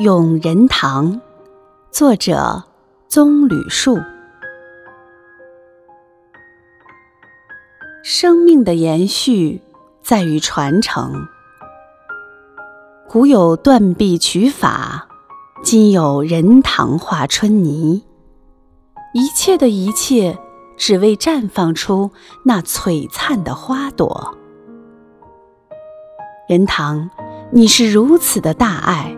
咏人堂，作者棕榈树。生命的延续在于传承。古有断臂取法，今有人堂画春泥。一切的一切，只为绽放出那璀璨的花朵。人堂，你是如此的大爱。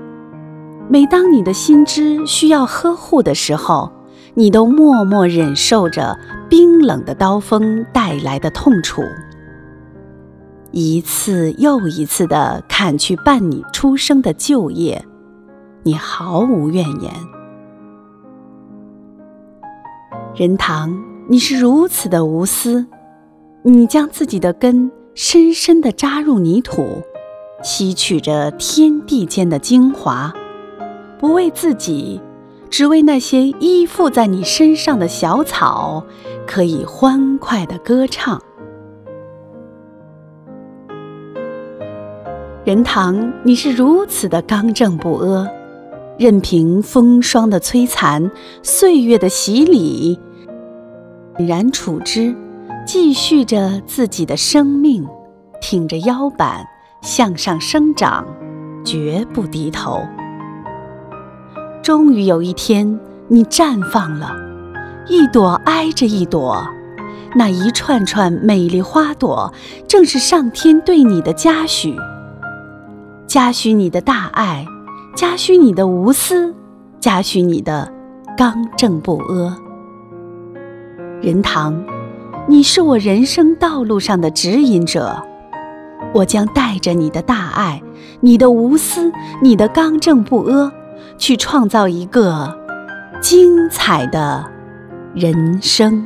每当你的心枝需要呵护的时候，你都默默忍受着冰冷的刀锋带来的痛楚，一次又一次地砍去伴你出生的旧叶，你毫无怨言。仁堂，你是如此的无私，你将自己的根深深地扎入泥土，吸取着天地间的精华。不为自己，只为那些依附在你身上的小草，可以欢快的歌唱。任堂，你是如此的刚正不阿，任凭风霜的摧残，岁月的洗礼，然处之，继续着自己的生命，挺着腰板向上生长，绝不低头。终于有一天，你绽放了，一朵挨着一朵，那一串串美丽花朵，正是上天对你的嘉许。嘉许你的大爱，嘉许你的无私，嘉许你的刚正不阿。仁堂，你是我人生道路上的指引者，我将带着你的大爱、你的无私、你的刚正不阿。去创造一个精彩的人生。